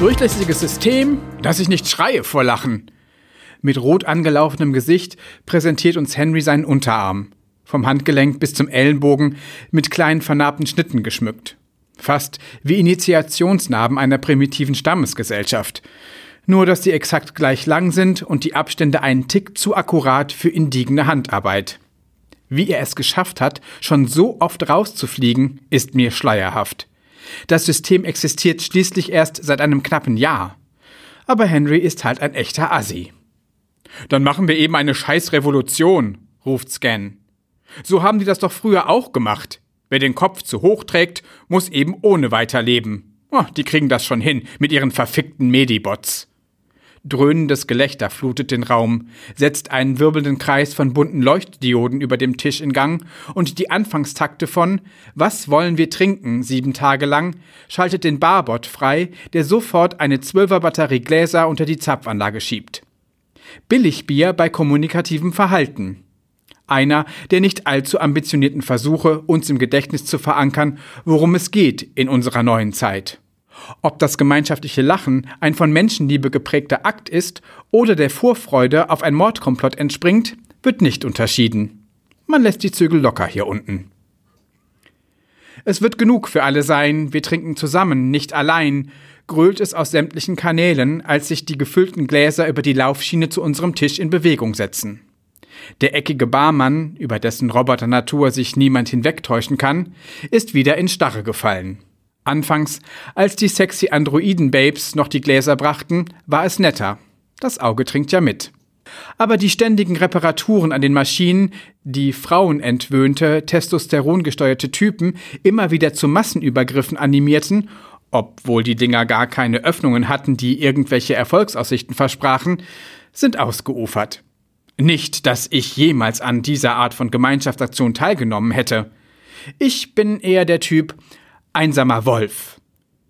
Durchlässiges System, dass ich nicht schreie vor Lachen. Mit rot angelaufenem Gesicht präsentiert uns Henry seinen Unterarm. Vom Handgelenk bis zum Ellenbogen mit kleinen vernarbten Schnitten geschmückt. Fast wie Initiationsnarben einer primitiven Stammesgesellschaft. Nur, dass die exakt gleich lang sind und die Abstände einen Tick zu akkurat für indigene Handarbeit. Wie er es geschafft hat, schon so oft rauszufliegen, ist mir schleierhaft. Das System existiert schließlich erst seit einem knappen Jahr. Aber Henry ist halt ein echter Assi. Dann machen wir eben eine Scheißrevolution, ruft Scan. So haben die das doch früher auch gemacht. Wer den Kopf zu hoch trägt, muss eben ohne weiterleben. Oh, die kriegen das schon hin mit ihren verfickten Medibots. Dröhnendes Gelächter flutet den Raum, setzt einen wirbelnden Kreis von bunten Leuchtdioden über dem Tisch in Gang und die Anfangstakte von Was wollen wir trinken sieben Tage lang schaltet den Barbot frei, der sofort eine Zwölfer Batterie Gläser unter die Zapfanlage schiebt. Billigbier bei kommunikativem Verhalten. Einer der nicht allzu ambitionierten Versuche, uns im Gedächtnis zu verankern, worum es geht in unserer neuen Zeit. Ob das gemeinschaftliche Lachen ein von Menschenliebe geprägter Akt ist oder der Vorfreude auf ein Mordkomplott entspringt, wird nicht unterschieden. Man lässt die Zügel locker hier unten. Es wird genug für alle sein, wir trinken zusammen, nicht allein, grölt es aus sämtlichen Kanälen, als sich die gefüllten Gläser über die Laufschiene zu unserem Tisch in Bewegung setzen. Der eckige Barmann, über dessen Roboternatur sich niemand hinwegtäuschen kann, ist wieder in Starre gefallen. Anfangs, als die sexy Androiden-Babes noch die Gläser brachten, war es netter. Das Auge trinkt ja mit. Aber die ständigen Reparaturen an den Maschinen, die frauenentwöhnte, testosterongesteuerte Typen immer wieder zu Massenübergriffen animierten, obwohl die Dinger gar keine Öffnungen hatten, die irgendwelche Erfolgsaussichten versprachen, sind ausgeufert. Nicht, dass ich jemals an dieser Art von Gemeinschaftsaktion teilgenommen hätte. Ich bin eher der Typ, einsamer Wolf.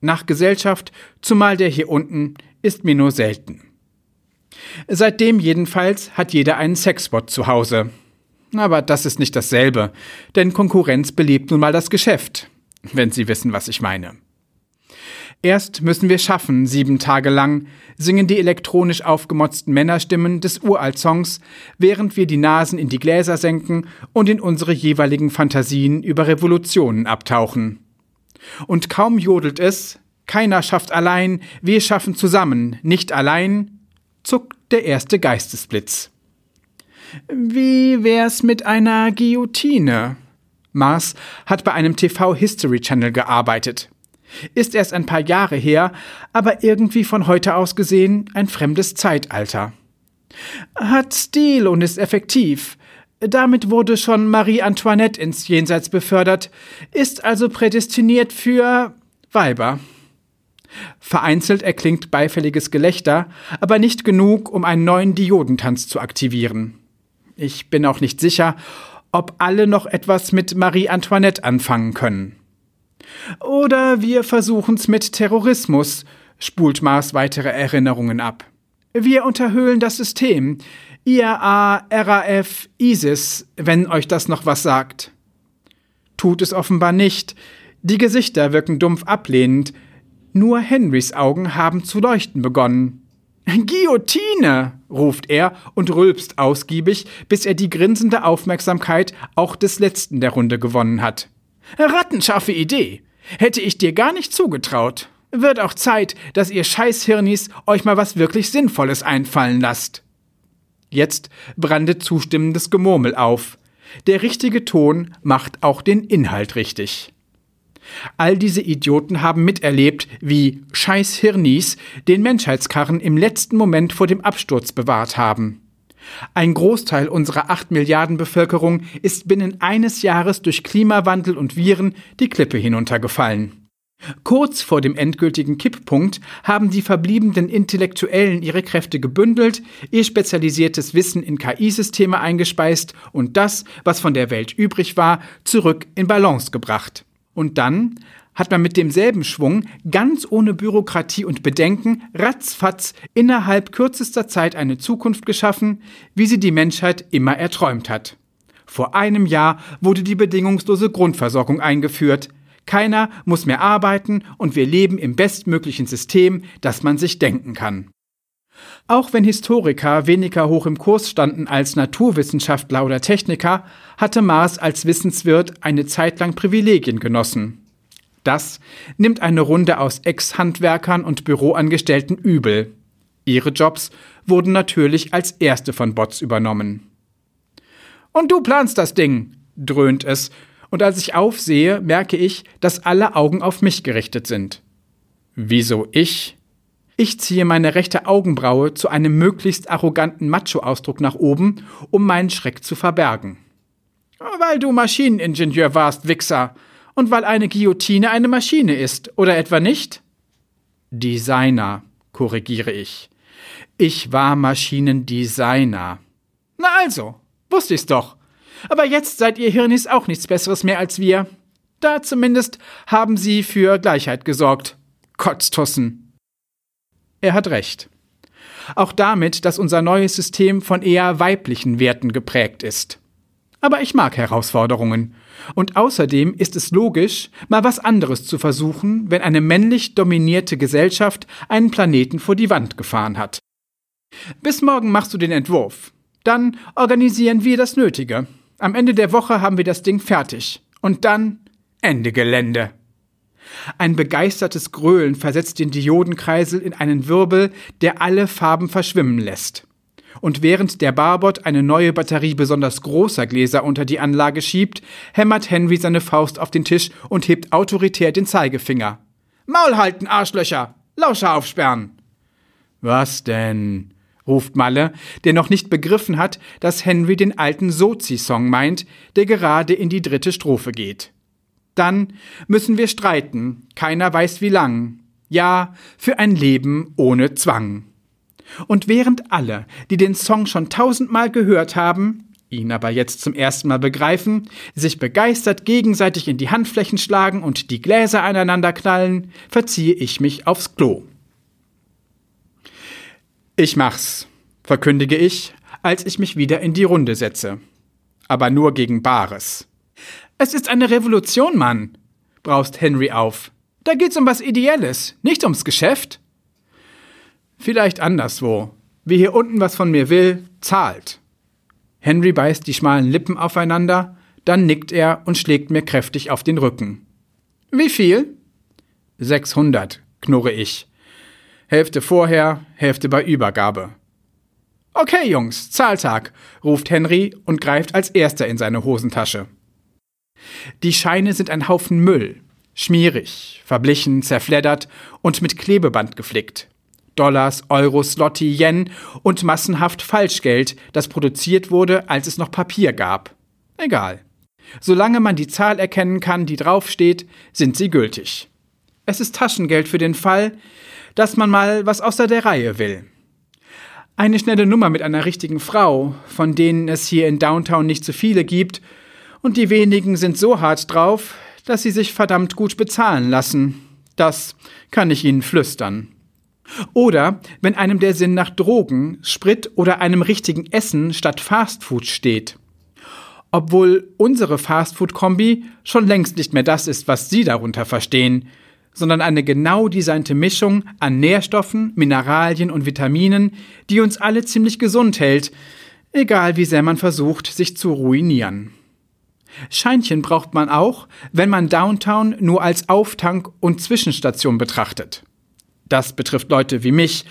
Nach Gesellschaft, zumal der hier unten, ist mir nur selten. Seitdem jedenfalls hat jeder einen Sexbot zu Hause. Aber das ist nicht dasselbe, denn Konkurrenz belebt nun mal das Geschäft, wenn Sie wissen, was ich meine. Erst müssen wir schaffen, sieben Tage lang, singen die elektronisch aufgemotzten Männerstimmen des Uralt-Songs, während wir die Nasen in die Gläser senken und in unsere jeweiligen Fantasien über Revolutionen abtauchen. Und kaum jodelt es, keiner schafft allein, wir schaffen zusammen, nicht allein, zuckt der erste Geistesblitz. Wie wär's mit einer Guillotine? Mars hat bei einem TV-History-Channel gearbeitet. Ist erst ein paar Jahre her, aber irgendwie von heute aus gesehen ein fremdes Zeitalter. Hat Stil und ist effektiv, damit wurde schon Marie Antoinette ins Jenseits befördert, ist also prädestiniert für Weiber. Vereinzelt erklingt beifälliges Gelächter, aber nicht genug, um einen neuen Diodentanz zu aktivieren. Ich bin auch nicht sicher, ob alle noch etwas mit Marie Antoinette anfangen können. Oder wir versuchen's mit Terrorismus, spult Mars weitere Erinnerungen ab. Wir unterhöhlen das System. IRA, RAF, ISIS, wenn euch das noch was sagt. Tut es offenbar nicht. Die Gesichter wirken dumpf ablehnend. Nur Henrys Augen haben zu leuchten begonnen. Guillotine! ruft er und rülpst ausgiebig, bis er die grinsende Aufmerksamkeit auch des Letzten der Runde gewonnen hat. Rattenscharfe Idee! Hätte ich dir gar nicht zugetraut. Wird auch Zeit, dass ihr Scheißhirnis euch mal was wirklich Sinnvolles einfallen lasst. Jetzt brandet zustimmendes Gemurmel auf. Der richtige Ton macht auch den Inhalt richtig. All diese Idioten haben miterlebt, wie Scheiß Hirnis den Menschheitskarren im letzten Moment vor dem Absturz bewahrt haben. Ein Großteil unserer acht Milliarden Bevölkerung ist binnen eines Jahres durch Klimawandel und Viren die Klippe hinuntergefallen. Kurz vor dem endgültigen Kipppunkt haben die verbliebenen Intellektuellen ihre Kräfte gebündelt, ihr spezialisiertes Wissen in KI-Systeme eingespeist und das, was von der Welt übrig war, zurück in Balance gebracht. Und dann hat man mit demselben Schwung, ganz ohne Bürokratie und Bedenken, ratzfatz innerhalb kürzester Zeit eine Zukunft geschaffen, wie sie die Menschheit immer erträumt hat. Vor einem Jahr wurde die bedingungslose Grundversorgung eingeführt, Keiner muss mehr arbeiten und wir leben im bestmöglichen System, das man sich denken kann. Auch wenn Historiker weniger hoch im Kurs standen als Naturwissenschaftler oder Techniker, hatte Mars als Wissenswirt eine Zeit lang Privilegien genossen. Das nimmt eine Runde aus Ex-Handwerkern und Büroangestellten übel. Ihre Jobs wurden natürlich als erste von Bots übernommen. Und du planst das Ding, dröhnt es, und als ich aufsehe, merke ich, dass alle Augen auf mich gerichtet sind. Wieso ich? Ich ziehe meine rechte Augenbraue zu einem möglichst arroganten Macho-Ausdruck nach oben, um meinen Schreck zu verbergen. Weil du Maschineningenieur warst, Wichser. Und weil eine Guillotine eine Maschine ist, oder etwa nicht? Designer, korrigiere ich. Ich war Maschinendesigner. Na also, wusste ich's doch. Aber jetzt seid ihr Hirnis auch nichts Besseres mehr als wir. Da zumindest haben sie für Gleichheit gesorgt. Kotztussen. Er hat recht. Auch damit, dass unser neues System von eher weiblichen Werten geprägt ist. Aber ich mag Herausforderungen. Und außerdem ist es logisch, mal was anderes zu versuchen, wenn eine männlich dominierte Gesellschaft einen Planeten vor die Wand gefahren hat. Bis morgen machst du den Entwurf. Dann organisieren wir das Nötige. Am Ende der Woche haben wir das Ding fertig. Und dann Ende Gelände. Ein begeistertes Gröhlen versetzt den Diodenkreisel in einen Wirbel, der alle Farben verschwimmen lässt. Und während der Barbot eine neue Batterie besonders großer Gläser unter die Anlage schiebt, hämmert Henry seine Faust auf den Tisch und hebt autoritär den Zeigefinger. Maul halten, Arschlöcher! Lauscher aufsperren! Was denn? Ruft Malle, der noch nicht begriffen hat, dass Henry den alten Sozi-Song meint, der gerade in die dritte Strophe geht. Dann müssen wir streiten, keiner weiß wie lang. Ja, für ein Leben ohne Zwang. Und während alle, die den Song schon tausendmal gehört haben, ihn aber jetzt zum ersten Mal begreifen, sich begeistert gegenseitig in die Handflächen schlagen und die Gläser aneinander knallen, verziehe ich mich aufs Klo. Ich mach's, verkündige ich, als ich mich wieder in die Runde setze. Aber nur gegen Bares. Es ist eine Revolution, Mann, braust Henry auf. Da geht's um was Ideelles, nicht ums Geschäft. Vielleicht anderswo. Wer hier unten was von mir will, zahlt. Henry beißt die schmalen Lippen aufeinander, dann nickt er und schlägt mir kräftig auf den Rücken. Wie viel? 600, knurre ich. Hälfte vorher, Hälfte bei Übergabe. Okay, Jungs, Zahltag, ruft Henry und greift als erster in seine Hosentasche. Die Scheine sind ein Haufen Müll. Schmierig, verblichen, zerfleddert und mit Klebeband geflickt. Dollars, Euros, Slotti, Yen und massenhaft Falschgeld, das produziert wurde, als es noch Papier gab. Egal. Solange man die Zahl erkennen kann, die draufsteht, sind sie gültig. Es ist Taschengeld für den Fall, dass man mal was außer der Reihe will. Eine schnelle Nummer mit einer richtigen Frau, von denen es hier in Downtown nicht so viele gibt, und die wenigen sind so hart drauf, dass sie sich verdammt gut bezahlen lassen. Das kann ich Ihnen flüstern. Oder wenn einem der Sinn nach Drogen, Sprit oder einem richtigen Essen statt Fastfood steht. Obwohl unsere Fastfood-Kombi schon längst nicht mehr das ist, was Sie darunter verstehen, sondern eine genau designte Mischung an Nährstoffen, Mineralien und Vitaminen, die uns alle ziemlich gesund hält, egal wie sehr man versucht, sich zu ruinieren. Scheinchen braucht man auch, wenn man Downtown nur als Auftank und Zwischenstation betrachtet. Das betrifft Leute wie mich,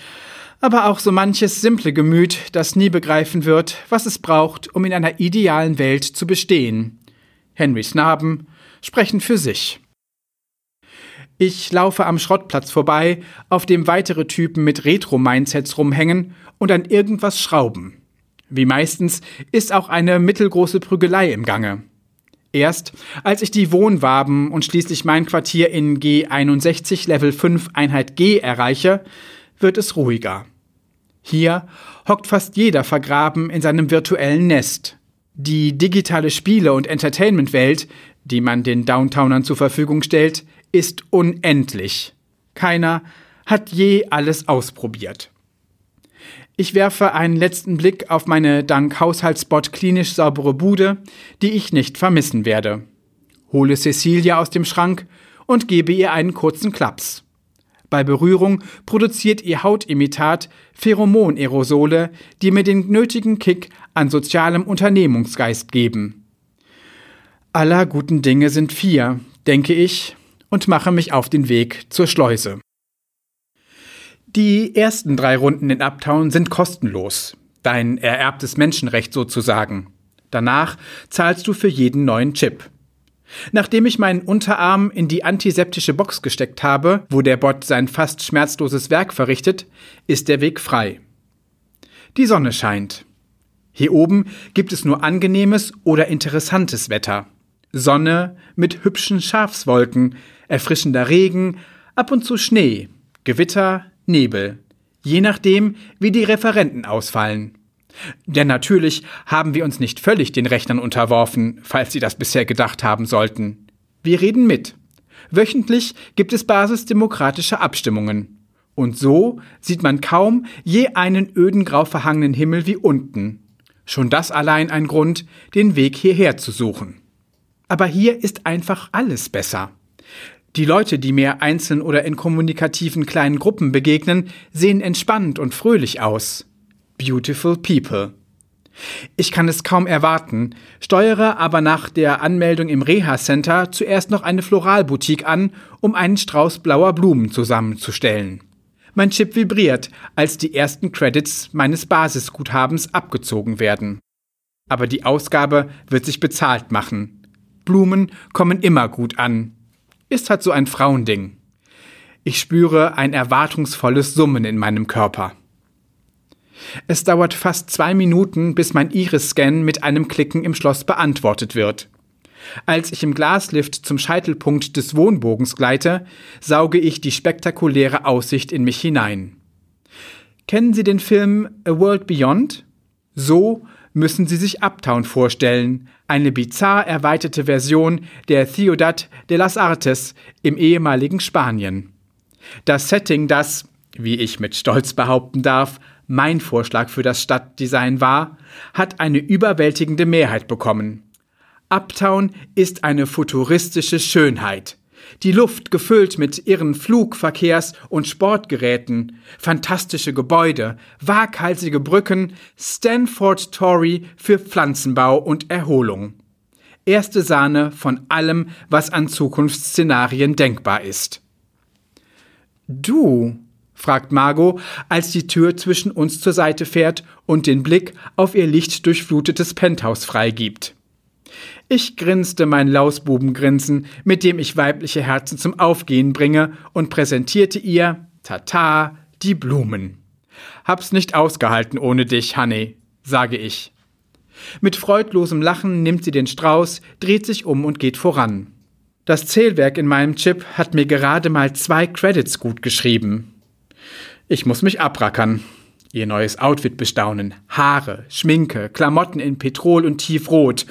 aber auch so manches simple Gemüt, das nie begreifen wird, was es braucht, um in einer idealen Welt zu bestehen. Henrys Narben sprechen für sich. Ich laufe am Schrottplatz vorbei, auf dem weitere Typen mit Retro-Mindsets rumhängen und an irgendwas schrauben. Wie meistens ist auch eine mittelgroße Prügelei im Gange. Erst als ich die Wohnwaben und schließlich mein Quartier in G61 Level 5 Einheit G erreiche, wird es ruhiger. Hier hockt fast jeder vergraben in seinem virtuellen Nest. Die digitale Spiele- und Entertainment-Welt, die man den Downtownern zur Verfügung stellt, ist unendlich. Keiner hat je alles ausprobiert. Ich werfe einen letzten Blick auf meine dank Haushaltsbot klinisch saubere Bude, die ich nicht vermissen werde. Hole Cecilia aus dem Schrank und gebe ihr einen kurzen Klaps. Bei Berührung produziert ihr Hautimitat Pheromonaerosole, die mir den nötigen Kick an sozialem Unternehmungsgeist geben. Aller guten Dinge sind vier, denke ich, und mache mich auf den Weg zur Schleuse. Die ersten drei Runden in Uptown sind kostenlos, dein ererbtes Menschenrecht sozusagen. Danach zahlst du für jeden neuen Chip. Nachdem ich meinen Unterarm in die antiseptische Box gesteckt habe, wo der Bot sein fast schmerzloses Werk verrichtet, ist der Weg frei. Die Sonne scheint. Hier oben gibt es nur angenehmes oder interessantes Wetter. Sonne mit hübschen Schafswolken, erfrischender Regen, ab und zu Schnee, Gewitter, Nebel, je nachdem, wie die Referenten ausfallen. Denn natürlich haben wir uns nicht völlig den Rechnern unterworfen, falls Sie das bisher gedacht haben sollten. Wir reden mit. Wöchentlich gibt es basisdemokratische Abstimmungen. Und so sieht man kaum je einen öden grau verhangenen Himmel wie unten. Schon das allein ein Grund, den Weg hierher zu suchen. Aber hier ist einfach alles besser. Die Leute, die mir einzeln oder in kommunikativen kleinen Gruppen begegnen, sehen entspannt und fröhlich aus. Beautiful People. Ich kann es kaum erwarten, steuere aber nach der Anmeldung im Reha-Center zuerst noch eine Floralboutique an, um einen Strauß blauer Blumen zusammenzustellen. Mein Chip vibriert, als die ersten Credits meines Basisguthabens abgezogen werden. Aber die Ausgabe wird sich bezahlt machen. Blumen kommen immer gut an. Ist halt so ein Frauending. Ich spüre ein erwartungsvolles Summen in meinem Körper. Es dauert fast zwei Minuten, bis mein Iris-Scan mit einem Klicken im Schloss beantwortet wird. Als ich im Glaslift zum Scheitelpunkt des Wohnbogens gleite, sauge ich die spektakuläre Aussicht in mich hinein. Kennen Sie den Film A World Beyond? So müssen Sie sich Uptown vorstellen, eine bizarr erweiterte Version der Ciudad de las Artes im ehemaligen Spanien. Das Setting, das, wie ich mit Stolz behaupten darf, mein Vorschlag für das Stadtdesign war, hat eine überwältigende Mehrheit bekommen. Uptown ist eine futuristische Schönheit. Die Luft gefüllt mit irren Flugverkehrs- und Sportgeräten, fantastische Gebäude, waghalsige Brücken, Stanford Tory für Pflanzenbau und Erholung. Erste Sahne von allem, was an Zukunftsszenarien denkbar ist. Du, fragt Margot, als die Tür zwischen uns zur Seite fährt und den Blick auf ihr lichtdurchflutetes Penthouse freigibt. Ich grinste mein Lausbubengrinsen, mit dem ich weibliche Herzen zum Aufgehen bringe, und präsentierte ihr, tata, die Blumen. Hab's nicht ausgehalten ohne dich, Honey, sage ich. Mit freudlosem Lachen nimmt sie den Strauß, dreht sich um und geht voran. Das Zählwerk in meinem Chip hat mir gerade mal zwei Credits gut geschrieben. Ich muss mich abrackern. Ihr neues Outfit bestaunen. Haare, Schminke, Klamotten in Petrol und Tiefrot.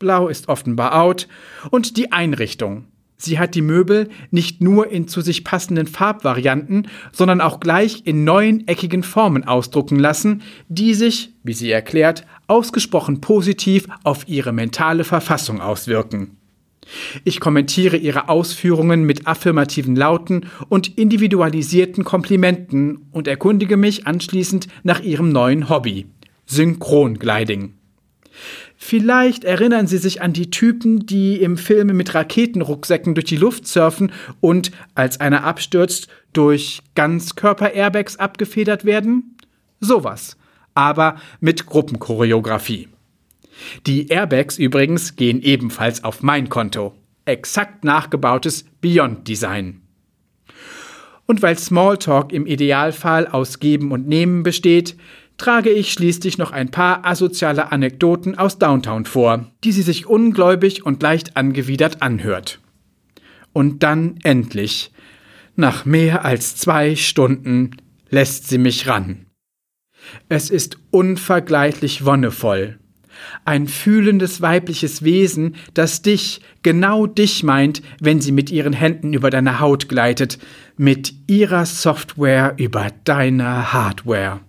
Blau ist offenbar out. Und die Einrichtung. Sie hat die Möbel nicht nur in zu sich passenden Farbvarianten, sondern auch gleich in neuen eckigen Formen ausdrucken lassen, die sich, wie sie erklärt, ausgesprochen positiv auf ihre mentale Verfassung auswirken. Ich kommentiere ihre Ausführungen mit affirmativen Lauten und individualisierten Komplimenten und erkundige mich anschließend nach ihrem neuen Hobby Synchrongliding. Vielleicht erinnern Sie sich an die Typen, die im Film mit Raketenrucksäcken durch die Luft surfen und, als einer abstürzt, durch Ganzkörper-Airbags abgefedert werden? Sowas, aber mit Gruppenchoreografie. Die Airbags übrigens gehen ebenfalls auf mein Konto. Exakt nachgebautes Beyond Design. Und weil Smalltalk im Idealfall aus Geben und Nehmen besteht, trage ich schließlich noch ein paar asoziale Anekdoten aus Downtown vor, die sie sich ungläubig und leicht angewidert anhört. Und dann endlich, nach mehr als zwei Stunden, lässt sie mich ran. Es ist unvergleichlich wonnevoll, ein fühlendes weibliches Wesen, das dich, genau dich meint, wenn sie mit ihren Händen über deine Haut gleitet, mit ihrer Software über deine Hardware.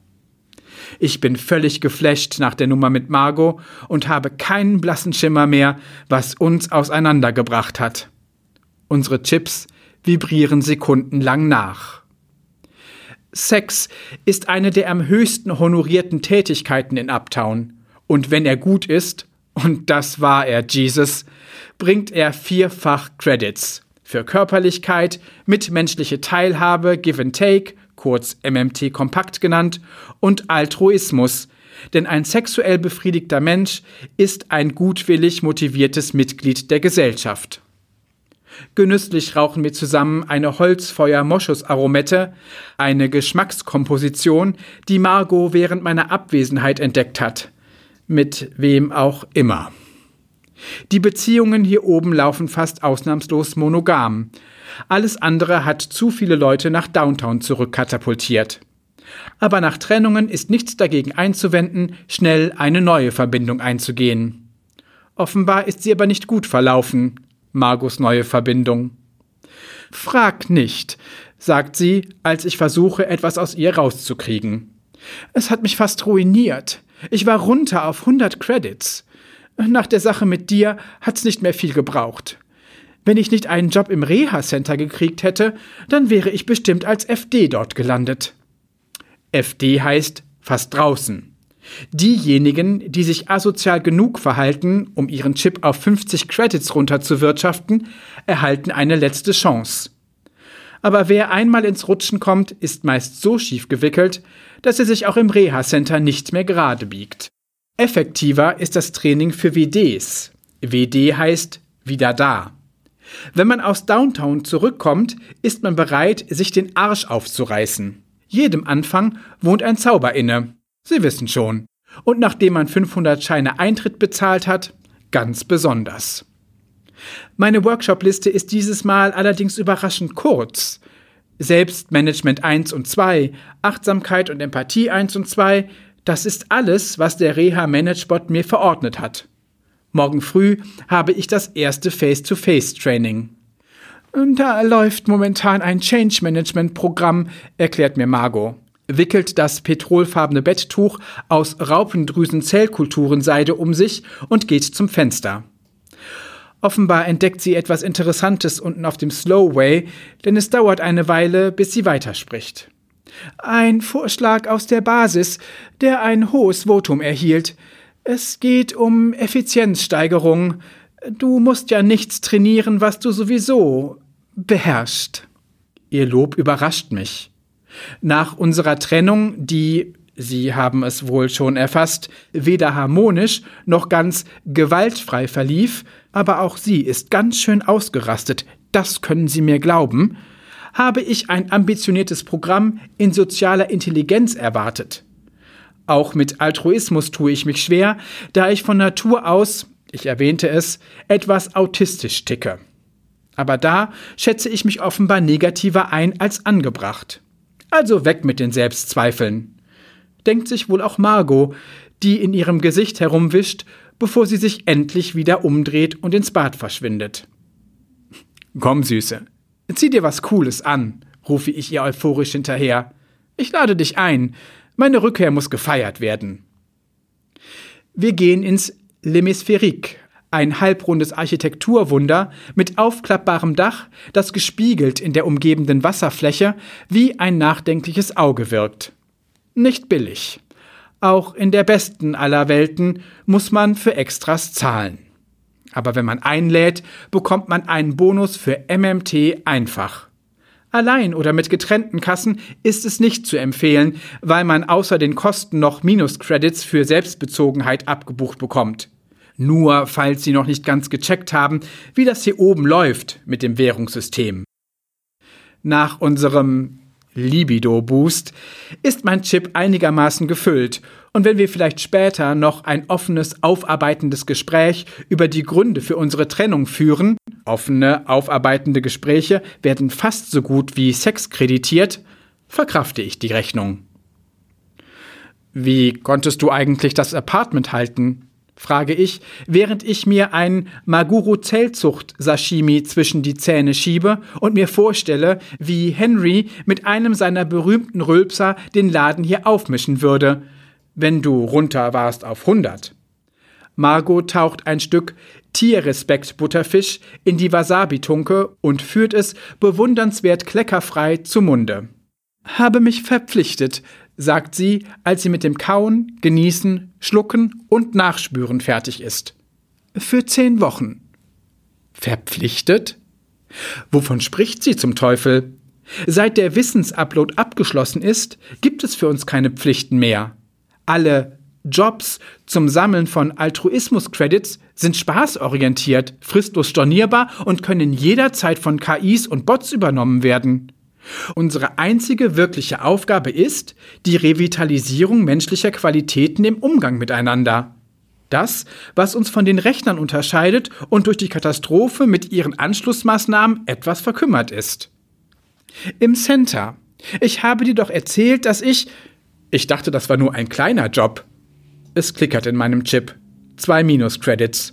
Ich bin völlig geflasht nach der Nummer mit Margot und habe keinen blassen Schimmer mehr, was uns auseinandergebracht hat. Unsere Chips vibrieren sekundenlang nach. Sex ist eine der am höchsten honorierten Tätigkeiten in Uptown. Und wenn er gut ist, und das war er, Jesus, bringt er vierfach Credits für Körperlichkeit, mitmenschliche Teilhabe, Give and Take, kurz MMT kompakt genannt, und Altruismus, denn ein sexuell befriedigter Mensch ist ein gutwillig motiviertes Mitglied der Gesellschaft. Genüsslich rauchen wir zusammen eine Holzfeuer-Moschus-Aromette, eine Geschmackskomposition, die Margot während meiner Abwesenheit entdeckt hat. Mit wem auch immer. Die Beziehungen hier oben laufen fast ausnahmslos monogam. Alles andere hat zu viele Leute nach Downtown zurückkatapultiert. Aber nach Trennungen ist nichts dagegen einzuwenden, schnell eine neue Verbindung einzugehen. Offenbar ist sie aber nicht gut verlaufen. Margos neue Verbindung. Frag nicht, sagt sie, als ich versuche, etwas aus ihr rauszukriegen. Es hat mich fast ruiniert. Ich war runter auf 100 Credits. Nach der Sache mit dir hat's nicht mehr viel gebraucht. Wenn ich nicht einen Job im Reha-Center gekriegt hätte, dann wäre ich bestimmt als FD dort gelandet. FD heißt fast draußen. Diejenigen, die sich asozial genug verhalten, um ihren Chip auf 50 Credits runterzuwirtschaften, erhalten eine letzte Chance. Aber wer einmal ins Rutschen kommt, ist meist so schief gewickelt, dass er sich auch im Reha-Center nicht mehr gerade biegt. Effektiver ist das Training für WDs. WD heißt wieder da. Wenn man aus Downtown zurückkommt, ist man bereit, sich den Arsch aufzureißen. Jedem Anfang wohnt ein Zauber inne. Sie wissen schon. Und nachdem man 500 Scheine Eintritt bezahlt hat, ganz besonders. Meine Workshop-Liste ist dieses Mal allerdings überraschend kurz. Selbstmanagement 1 und 2, Achtsamkeit und Empathie 1 und 2, das ist alles, was der Reha-Managebot mir verordnet hat. Morgen früh habe ich das erste Face-to-Face-Training. Da läuft momentan ein Change-Management-Programm, erklärt mir Margot wickelt das petrolfarbene Betttuch aus Raupendrüsen-Zellkulturenseide um sich und geht zum Fenster. Offenbar entdeckt sie etwas Interessantes unten auf dem Slowway, denn es dauert eine Weile, bis sie weiterspricht. Ein Vorschlag aus der Basis, der ein hohes Votum erhielt. Es geht um Effizienzsteigerung. Du musst ja nichts trainieren, was du sowieso beherrschst. Ihr Lob überrascht mich. Nach unserer Trennung, die Sie haben es wohl schon erfasst, weder harmonisch noch ganz gewaltfrei verlief, aber auch sie ist ganz schön ausgerastet, das können Sie mir glauben, habe ich ein ambitioniertes Programm in sozialer Intelligenz erwartet. Auch mit Altruismus tue ich mich schwer, da ich von Natur aus, ich erwähnte es, etwas autistisch ticke. Aber da schätze ich mich offenbar negativer ein als angebracht. Also weg mit den Selbstzweifeln. Denkt sich wohl auch Margot, die in ihrem Gesicht herumwischt, bevor sie sich endlich wieder umdreht und ins Bad verschwindet. Komm, Süße, zieh dir was Cooles an, rufe ich ihr euphorisch hinterher. Ich lade dich ein. Meine Rückkehr muss gefeiert werden. Wir gehen ins L'Hemisphérique, ein halbrundes Architekturwunder mit aufklappbarem Dach, das gespiegelt in der umgebenden Wasserfläche wie ein nachdenkliches Auge wirkt. Nicht billig. Auch in der besten aller Welten muss man für Extras zahlen. Aber wenn man einlädt, bekommt man einen Bonus für MMT einfach. Allein oder mit getrennten Kassen ist es nicht zu empfehlen, weil man außer den Kosten noch Minuscredits für Selbstbezogenheit abgebucht bekommt. Nur falls Sie noch nicht ganz gecheckt haben, wie das hier oben läuft mit dem Währungssystem. Nach unserem Libido-Boost ist mein Chip einigermaßen gefüllt und wenn wir vielleicht später noch ein offenes, aufarbeitendes Gespräch über die Gründe für unsere Trennung führen, offene, aufarbeitende Gespräche werden fast so gut wie Sex kreditiert, verkrafte ich die Rechnung. Wie konntest du eigentlich das Apartment halten? frage ich, während ich mir ein Maguru Zellzucht Sashimi zwischen die Zähne schiebe und mir vorstelle, wie Henry mit einem seiner berühmten Rülpser den Laden hier aufmischen würde, wenn du runter warst auf 100. Margot taucht ein Stück Tierrespekt Butterfisch in die Wasabi-Tunke und führt es bewundernswert kleckerfrei zum Munde. Habe mich verpflichtet, sagt sie, als sie mit dem Kauen, Genießen, Schlucken und Nachspüren fertig ist. Für zehn Wochen. Verpflichtet? Wovon spricht sie zum Teufel? Seit der Wissensupload abgeschlossen ist, gibt es für uns keine Pflichten mehr. Alle Jobs zum Sammeln von Altruismus-Credits sind spaßorientiert, fristlos stornierbar und können jederzeit von KIs und Bots übernommen werden. Unsere einzige wirkliche Aufgabe ist die Revitalisierung menschlicher Qualitäten im Umgang miteinander. Das, was uns von den Rechnern unterscheidet und durch die Katastrophe mit ihren Anschlussmaßnahmen etwas verkümmert ist. Im Center. Ich habe dir doch erzählt, dass ich. Ich dachte, das war nur ein kleiner Job. Es klickert in meinem Chip. Zwei Minus-Credits.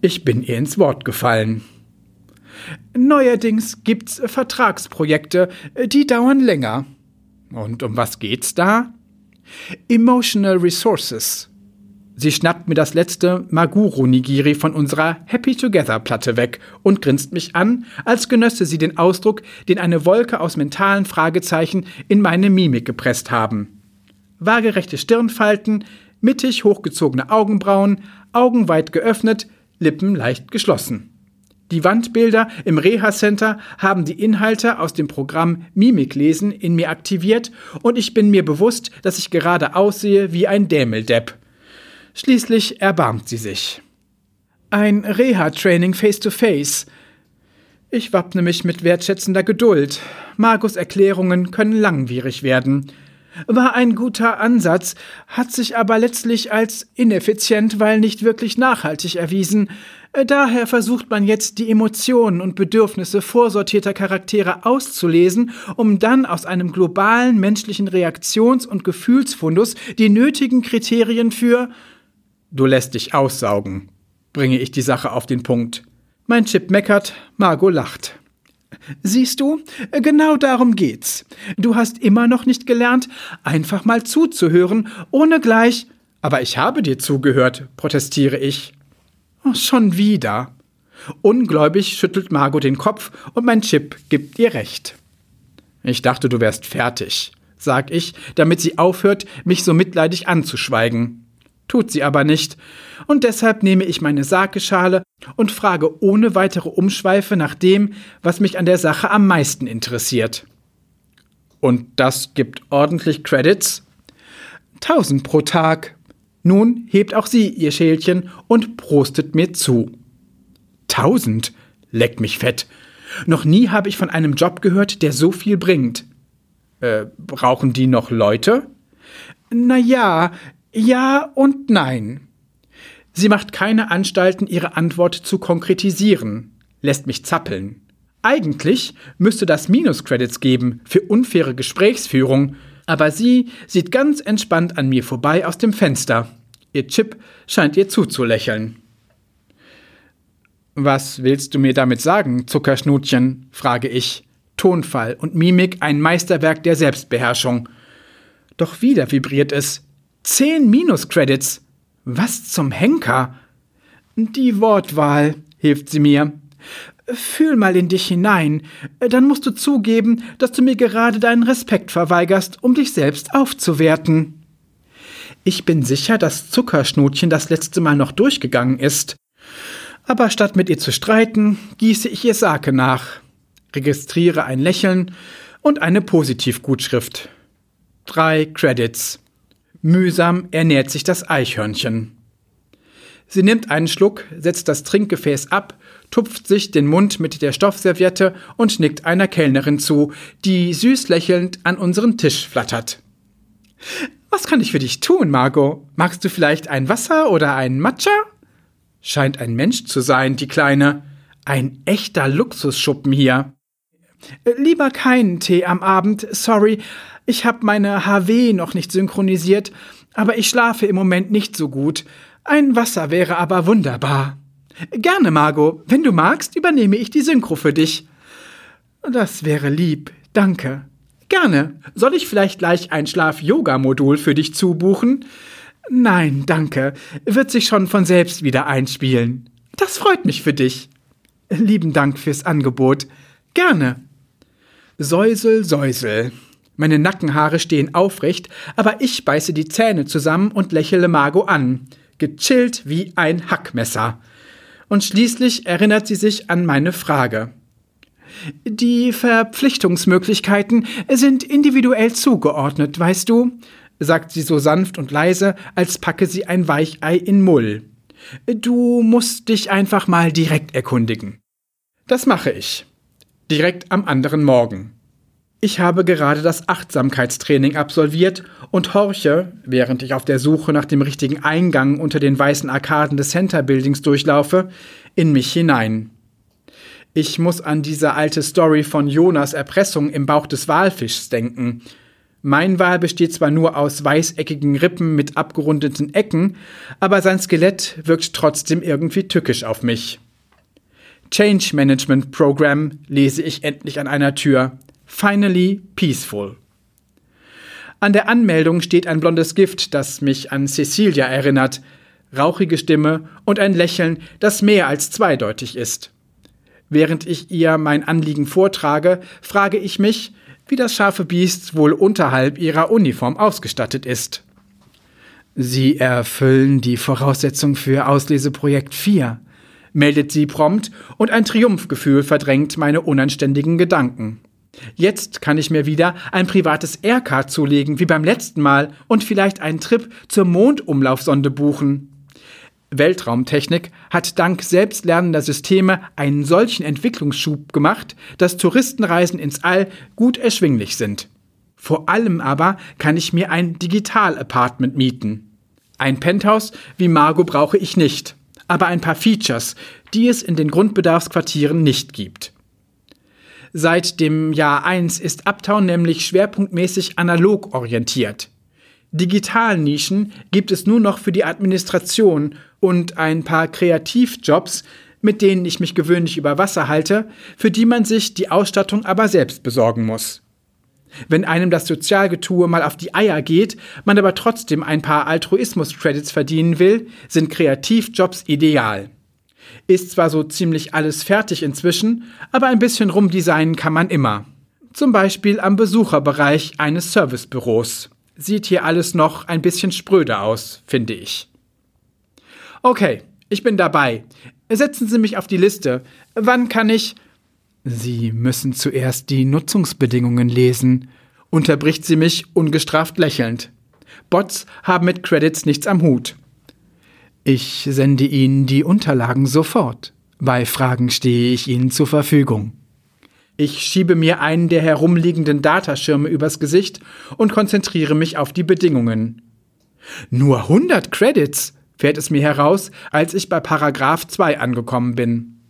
Ich bin ihr ins Wort gefallen. Neuerdings gibt's Vertragsprojekte, die dauern länger. Und um was geht's da? Emotional Resources. Sie schnappt mir das letzte Maguro-Nigiri von unserer Happy Together-Platte weg und grinst mich an, als genösse sie den Ausdruck, den eine Wolke aus mentalen Fragezeichen in meine Mimik gepresst haben. Waagerechte Stirnfalten, mittig hochgezogene Augenbrauen, Augen weit geöffnet, Lippen leicht geschlossen. Die Wandbilder im Reha-Center haben die Inhalte aus dem Programm Mimiklesen in mir aktiviert und ich bin mir bewusst, dass ich gerade aussehe wie ein Dämeldepp. Schließlich erbarmt sie sich. Ein Reha-Training face-to-face. Ich wappne mich mit wertschätzender Geduld. Margus Erklärungen können langwierig werden. War ein guter Ansatz, hat sich aber letztlich als ineffizient, weil nicht wirklich nachhaltig erwiesen. Daher versucht man jetzt die Emotionen und Bedürfnisse vorsortierter Charaktere auszulesen, um dann aus einem globalen menschlichen Reaktions- und Gefühlsfundus die nötigen Kriterien für Du lässt dich aussaugen, bringe ich die Sache auf den Punkt. Mein Chip meckert, Margot lacht. Siehst du, genau darum geht's. Du hast immer noch nicht gelernt, einfach mal zuzuhören, ohne gleich. Aber ich habe dir zugehört, protestiere ich. Oh, schon wieder. Ungläubig schüttelt Margot den Kopf und mein Chip gibt ihr recht. Ich dachte, du wärst fertig, sag ich, damit sie aufhört, mich so mitleidig anzuschweigen tut sie aber nicht, und deshalb nehme ich meine Sakeschale und frage ohne weitere Umschweife nach dem, was mich an der Sache am meisten interessiert. Und das gibt ordentlich Credits? Tausend pro Tag. Nun hebt auch sie ihr Schälchen und prostet mir zu. Tausend? Leck mich fett. Noch nie habe ich von einem Job gehört, der so viel bringt. Äh, brauchen die noch Leute? Na ja, ja und nein. Sie macht keine Anstalten, ihre Antwort zu konkretisieren, lässt mich zappeln. Eigentlich müsste das Minus-Credits geben für unfaire Gesprächsführung, aber sie sieht ganz entspannt an mir vorbei aus dem Fenster. Ihr Chip scheint ihr zuzulächeln. Was willst du mir damit sagen, Zuckerschnutchen? frage ich. Tonfall und Mimik ein Meisterwerk der Selbstbeherrschung. Doch wieder vibriert es, Zehn Minus-Credits. Was zum Henker? Die Wortwahl, hilft sie mir. Fühl mal in dich hinein, dann musst du zugeben, dass du mir gerade deinen Respekt verweigerst, um dich selbst aufzuwerten. Ich bin sicher, dass Zuckerschnutchen das letzte Mal noch durchgegangen ist. Aber statt mit ihr zu streiten, gieße ich ihr Sake nach, registriere ein Lächeln und eine Positivgutschrift. Drei Credits. Mühsam ernährt sich das Eichhörnchen. Sie nimmt einen Schluck, setzt das Trinkgefäß ab, tupft sich den Mund mit der Stoffserviette und nickt einer Kellnerin zu, die süß lächelnd an unseren Tisch flattert. Was kann ich für dich tun, Margot? Magst du vielleicht ein Wasser oder ein Matcha? Scheint ein Mensch zu sein, die Kleine. Ein echter Luxusschuppen hier. Lieber keinen Tee am Abend, sorry, ich habe meine HW noch nicht synchronisiert, aber ich schlafe im Moment nicht so gut. Ein Wasser wäre aber wunderbar. Gerne, Margot. Wenn du magst, übernehme ich die Synchro für dich. Das wäre lieb. Danke. Gerne. Soll ich vielleicht gleich ein Schlaf-Yoga-Modul für dich zubuchen? Nein, danke. Wird sich schon von selbst wieder einspielen. Das freut mich für dich. Lieben Dank fürs Angebot. Gerne. Säusel, Säusel. Meine Nackenhaare stehen aufrecht, aber ich beiße die Zähne zusammen und lächele Margot an. Gechillt wie ein Hackmesser. Und schließlich erinnert sie sich an meine Frage. Die Verpflichtungsmöglichkeiten sind individuell zugeordnet, weißt du? sagt sie so sanft und leise, als packe sie ein Weichei in Mull. Du musst dich einfach mal direkt erkundigen. Das mache ich. Direkt am anderen Morgen. Ich habe gerade das Achtsamkeitstraining absolviert und horche, während ich auf der Suche nach dem richtigen Eingang unter den weißen Arkaden des Center Buildings durchlaufe, in mich hinein. Ich muss an diese alte Story von Jonas Erpressung im Bauch des Walfischs denken. Mein Wal besteht zwar nur aus weißeckigen Rippen mit abgerundeten Ecken, aber sein Skelett wirkt trotzdem irgendwie tückisch auf mich. Change Management Program lese ich endlich an einer Tür. Finally peaceful. An der Anmeldung steht ein blondes Gift, das mich an Cecilia erinnert, rauchige Stimme und ein Lächeln, das mehr als zweideutig ist. Während ich ihr mein Anliegen vortrage, frage ich mich, wie das scharfe Biest wohl unterhalb ihrer Uniform ausgestattet ist. Sie erfüllen die Voraussetzung für Ausleseprojekt 4, meldet sie prompt, und ein Triumphgefühl verdrängt meine unanständigen Gedanken. Jetzt kann ich mir wieder ein privates Aircard zulegen, wie beim letzten Mal, und vielleicht einen Trip zur Mondumlaufsonde buchen. Weltraumtechnik hat dank selbstlernender Systeme einen solchen Entwicklungsschub gemacht, dass Touristenreisen ins All gut erschwinglich sind. Vor allem aber kann ich mir ein Digital-Apartment mieten. Ein Penthouse wie Margot brauche ich nicht, aber ein paar Features, die es in den Grundbedarfsquartieren nicht gibt. Seit dem Jahr 1 ist Uptown nämlich schwerpunktmäßig analog orientiert. Digitalnischen gibt es nur noch für die Administration und ein paar Kreativjobs, mit denen ich mich gewöhnlich über Wasser halte, für die man sich die Ausstattung aber selbst besorgen muss. Wenn einem das Sozialgetue mal auf die Eier geht, man aber trotzdem ein paar Altruismus-Credits verdienen will, sind Kreativjobs ideal. Ist zwar so ziemlich alles fertig inzwischen, aber ein bisschen rumdesignen kann man immer. Zum Beispiel am Besucherbereich eines Servicebüros sieht hier alles noch ein bisschen spröde aus, finde ich. Okay, ich bin dabei. Setzen Sie mich auf die Liste. Wann kann ich. Sie müssen zuerst die Nutzungsbedingungen lesen, unterbricht sie mich ungestraft lächelnd. Bots haben mit Credits nichts am Hut. Ich sende Ihnen die Unterlagen sofort. Bei Fragen stehe ich Ihnen zur Verfügung. Ich schiebe mir einen der herumliegenden Dataschirme übers Gesicht und konzentriere mich auf die Bedingungen. Nur 100 Credits, fährt es mir heraus, als ich bei Paragraph 2 angekommen bin.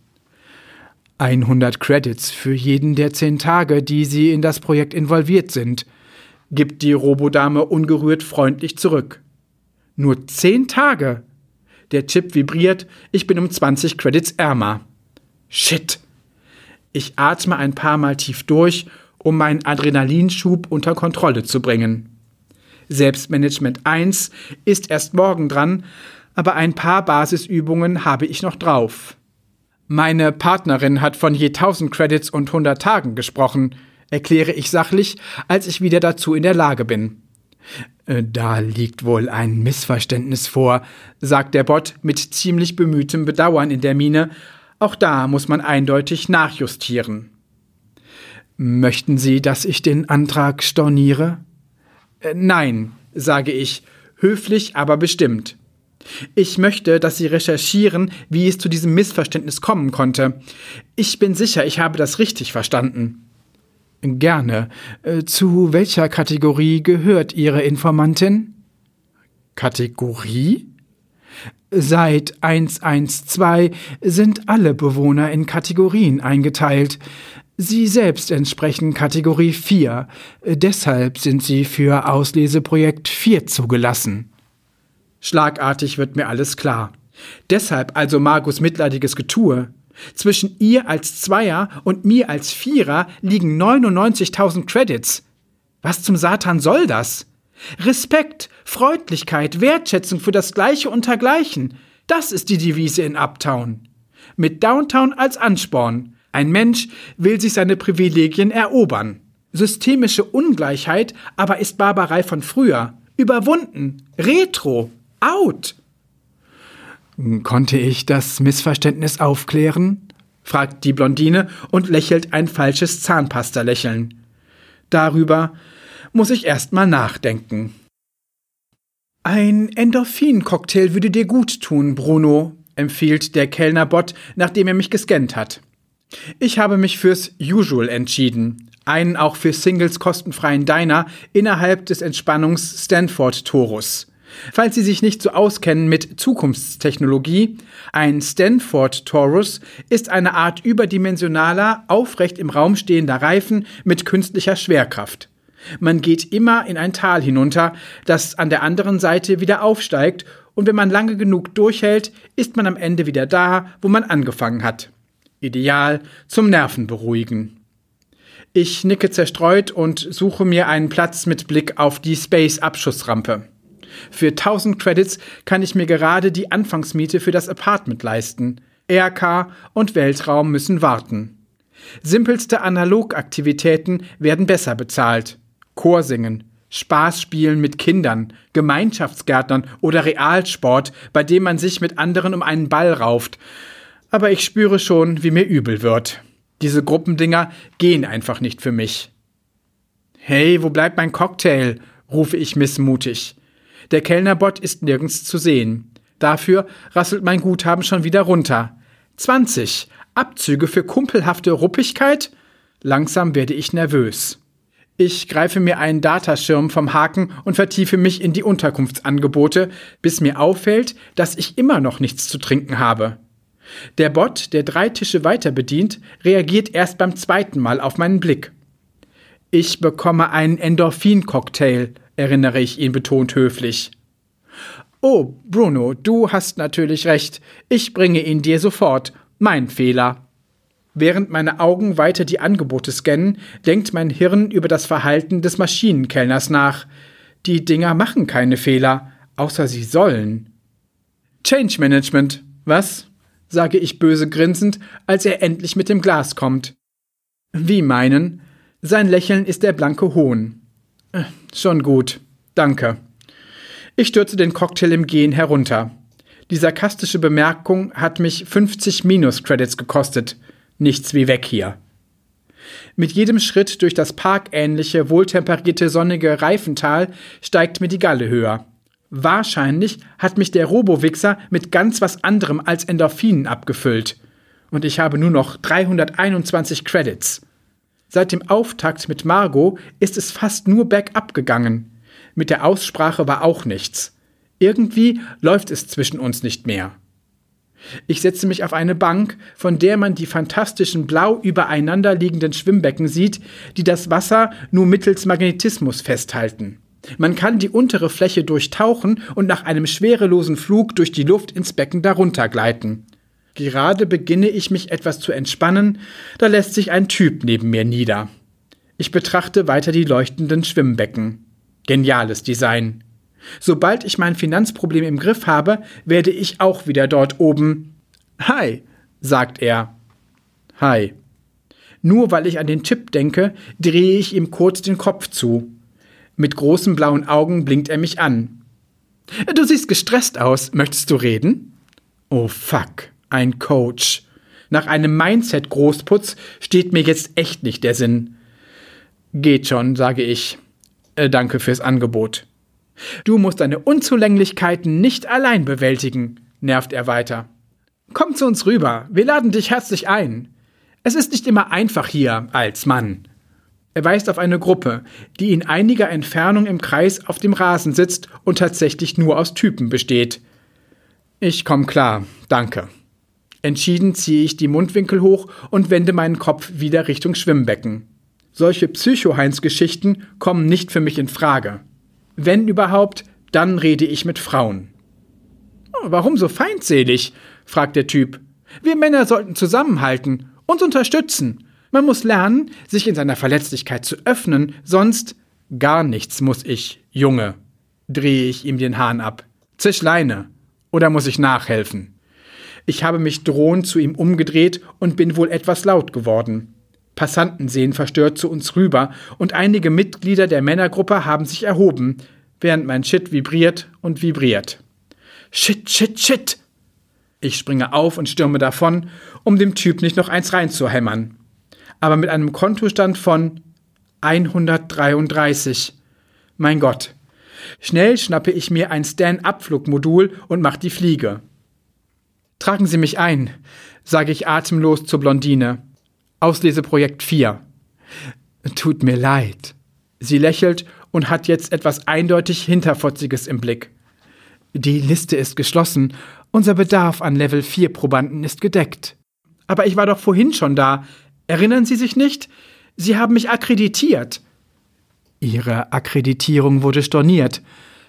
100 Credits für jeden der zehn Tage, die Sie in das Projekt involviert sind, gibt die Robodame ungerührt freundlich zurück. Nur zehn Tage? Der Chip vibriert, ich bin um 20 Credits ärmer. Shit! Ich atme ein paar Mal tief durch, um meinen Adrenalinschub unter Kontrolle zu bringen. Selbstmanagement 1 ist erst morgen dran, aber ein paar Basisübungen habe ich noch drauf. Meine Partnerin hat von je 1000 Credits und 100 Tagen gesprochen, erkläre ich sachlich, als ich wieder dazu in der Lage bin. Äh, da liegt wohl ein Missverständnis vor, sagt der Bot mit ziemlich bemühtem Bedauern in der Miene auch da muss man eindeutig nachjustieren. Möchten Sie, dass ich den Antrag storniere? Äh, nein, sage ich, höflich, aber bestimmt. Ich möchte, dass Sie recherchieren, wie es zu diesem Missverständnis kommen konnte. Ich bin sicher, ich habe das richtig verstanden. Gerne. Äh, zu welcher Kategorie gehört Ihre Informantin? Kategorie? Seit 112 sind alle Bewohner in Kategorien eingeteilt. Sie selbst entsprechen Kategorie 4, deshalb sind sie für Ausleseprojekt 4 zugelassen. Schlagartig wird mir alles klar. Deshalb also Margus mitleidiges Getue. Zwischen ihr als Zweier und mir als Vierer liegen 99.000 Credits. Was zum Satan soll das? Respekt, Freundlichkeit, Wertschätzung für das Gleiche untergleichen. Das ist die Devise in Uptown. Mit Downtown als Ansporn. Ein Mensch will sich seine Privilegien erobern. Systemische Ungleichheit aber ist Barbarei von früher. Überwunden. Retro. Out. Konnte ich das Missverständnis aufklären? fragt die Blondine und lächelt ein falsches Zahnpasta-Lächeln. Darüber muss ich erst mal nachdenken. Ein Endorphin-Cocktail würde dir gut tun, Bruno, empfiehlt der Kellnerbot, nachdem er mich gescannt hat. Ich habe mich fürs Usual entschieden, einen auch für Singles kostenfreien Diner innerhalb des Entspannungs Stanford Torus. Falls Sie sich nicht so auskennen mit Zukunftstechnologie, ein Stanford Torus ist eine Art überdimensionaler, aufrecht im Raum stehender Reifen mit künstlicher Schwerkraft. Man geht immer in ein Tal hinunter, das an der anderen Seite wieder aufsteigt, und wenn man lange genug durchhält, ist man am Ende wieder da, wo man angefangen hat. Ideal zum Nervenberuhigen. Ich nicke zerstreut und suche mir einen Platz mit Blick auf die Space-Abschussrampe. Für 1000 Credits kann ich mir gerade die Anfangsmiete für das Apartment leisten. RK und Weltraum müssen warten. Simpelste Analogaktivitäten werden besser bezahlt. Chorsingen, Spaßspielen mit Kindern, Gemeinschaftsgärtnern oder Realsport, bei dem man sich mit anderen um einen Ball rauft. Aber ich spüre schon, wie mir übel wird. Diese Gruppendinger gehen einfach nicht für mich. Hey, wo bleibt mein Cocktail? rufe ich missmutig. Der Kellnerbot ist nirgends zu sehen. Dafür rasselt mein Guthaben schon wieder runter. 20. Abzüge für kumpelhafte Ruppigkeit? Langsam werde ich nervös. Ich greife mir einen Dataschirm vom Haken und vertiefe mich in die Unterkunftsangebote, bis mir auffällt, dass ich immer noch nichts zu trinken habe. Der Bot, der drei Tische weiter bedient, reagiert erst beim zweiten Mal auf meinen Blick. Ich bekomme einen Endorphin-Cocktail, erinnere ich ihn betont höflich. Oh, Bruno, du hast natürlich recht. Ich bringe ihn dir sofort. Mein Fehler. Während meine Augen weiter die Angebote scannen, denkt mein Hirn über das Verhalten des Maschinenkellners nach. Die Dinger machen keine Fehler, außer sie sollen. Change Management, was? sage ich böse grinsend, als er endlich mit dem Glas kommt. Wie meinen? Sein Lächeln ist der blanke Hohn. Schon gut. Danke. Ich stürze den Cocktail im Gehen herunter. Die sarkastische Bemerkung hat mich 50 Minus-Credits gekostet. Nichts wie weg hier. Mit jedem Schritt durch das parkähnliche, wohltemperierte, sonnige Reifental steigt mir die Galle höher. Wahrscheinlich hat mich der Robowichser mit ganz was anderem als Endorphinen abgefüllt. Und ich habe nur noch 321 Credits. Seit dem Auftakt mit Margot ist es fast nur bergab gegangen. Mit der Aussprache war auch nichts. Irgendwie läuft es zwischen uns nicht mehr. Ich setze mich auf eine Bank, von der man die fantastischen blau übereinander liegenden Schwimmbecken sieht, die das Wasser nur mittels Magnetismus festhalten. Man kann die untere Fläche durchtauchen und nach einem schwerelosen Flug durch die Luft ins Becken darunter gleiten. Gerade beginne ich mich etwas zu entspannen, da lässt sich ein Typ neben mir nieder. Ich betrachte weiter die leuchtenden Schwimmbecken. Geniales Design. Sobald ich mein Finanzproblem im Griff habe, werde ich auch wieder dort oben. Hi, sagt er. Hi. Nur weil ich an den Chip denke, drehe ich ihm kurz den Kopf zu. Mit großen blauen Augen blinkt er mich an. Du siehst gestresst aus. Möchtest du reden? Oh fuck, ein Coach. Nach einem Mindset-Großputz steht mir jetzt echt nicht der Sinn. Geht schon, sage ich. Äh, danke fürs Angebot. Du musst deine Unzulänglichkeiten nicht allein bewältigen, nervt er weiter. Komm zu uns rüber, wir laden dich herzlich ein. Es ist nicht immer einfach hier als Mann. Er weist auf eine Gruppe, die in einiger Entfernung im Kreis auf dem Rasen sitzt und tatsächlich nur aus Typen besteht. Ich komm klar, danke. Entschieden ziehe ich die Mundwinkel hoch und wende meinen Kopf wieder Richtung Schwimmbecken. Solche Psycho-Heinz-Geschichten kommen nicht für mich in Frage. Wenn überhaupt, dann rede ich mit Frauen. Oh, warum so feindselig? fragt der Typ. Wir Männer sollten zusammenhalten, uns unterstützen. Man muss lernen, sich in seiner Verletzlichkeit zu öffnen, sonst gar nichts muss ich Junge, drehe ich ihm den Hahn ab. Zisch Leine. Oder muss ich nachhelfen? Ich habe mich drohend zu ihm umgedreht und bin wohl etwas laut geworden. Passanten sehen verstört zu uns rüber und einige Mitglieder der Männergruppe haben sich erhoben, während mein Shit vibriert und vibriert. Shit, shit, shit! Ich springe auf und stürme davon, um dem Typ nicht noch eins reinzuhämmern. Aber mit einem Kontostand von 133. Mein Gott. Schnell schnappe ich mir ein Stand-Up-Flugmodul und mach die Fliege. Tragen Sie mich ein, sage ich atemlos zur Blondine. Ausleseprojekt 4. Tut mir leid. Sie lächelt und hat jetzt etwas eindeutig Hinterfotziges im Blick. Die Liste ist geschlossen. Unser Bedarf an Level 4 Probanden ist gedeckt. Aber ich war doch vorhin schon da. Erinnern Sie sich nicht? Sie haben mich akkreditiert. Ihre Akkreditierung wurde storniert,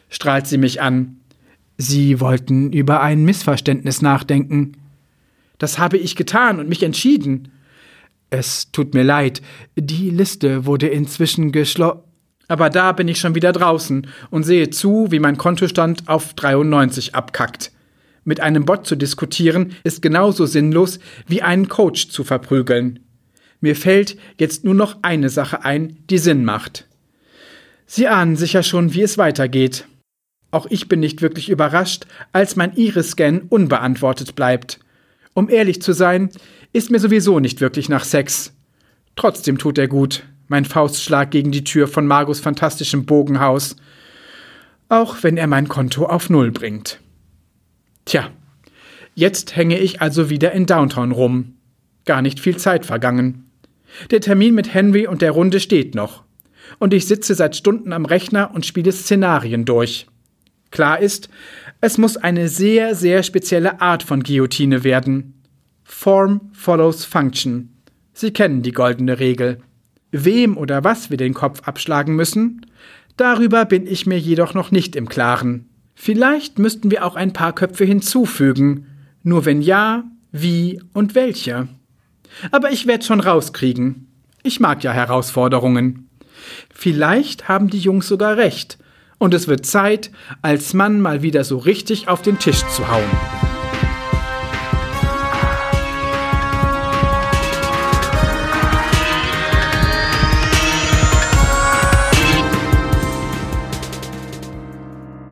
strahlt sie mich an. Sie wollten über ein Missverständnis nachdenken. Das habe ich getan und mich entschieden. Es tut mir leid, die Liste wurde inzwischen geschlossen. Aber da bin ich schon wieder draußen und sehe zu, wie mein Kontostand auf 93 abkackt. Mit einem Bot zu diskutieren ist genauso sinnlos wie einen Coach zu verprügeln. Mir fällt jetzt nur noch eine Sache ein, die Sinn macht. Sie ahnen sicher schon, wie es weitergeht. Auch ich bin nicht wirklich überrascht, als mein Iris-Scan unbeantwortet bleibt. Um ehrlich zu sein, ist mir sowieso nicht wirklich nach Sex. Trotzdem tut er gut, mein Faustschlag gegen die Tür von Margus fantastischem Bogenhaus. Auch wenn er mein Konto auf Null bringt. Tja, jetzt hänge ich also wieder in Downtown rum. Gar nicht viel Zeit vergangen. Der Termin mit Henry und der Runde steht noch und ich sitze seit Stunden am Rechner und spiele Szenarien durch. Klar ist, es muss eine sehr, sehr spezielle Art von Guillotine werden. Form follows Function. Sie kennen die goldene Regel. Wem oder was wir den Kopf abschlagen müssen, darüber bin ich mir jedoch noch nicht im Klaren. Vielleicht müssten wir auch ein paar Köpfe hinzufügen, nur wenn ja, wie und welche. Aber ich werde schon rauskriegen. Ich mag ja Herausforderungen. Vielleicht haben die Jungs sogar recht. Und es wird Zeit, als Mann mal wieder so richtig auf den Tisch zu hauen.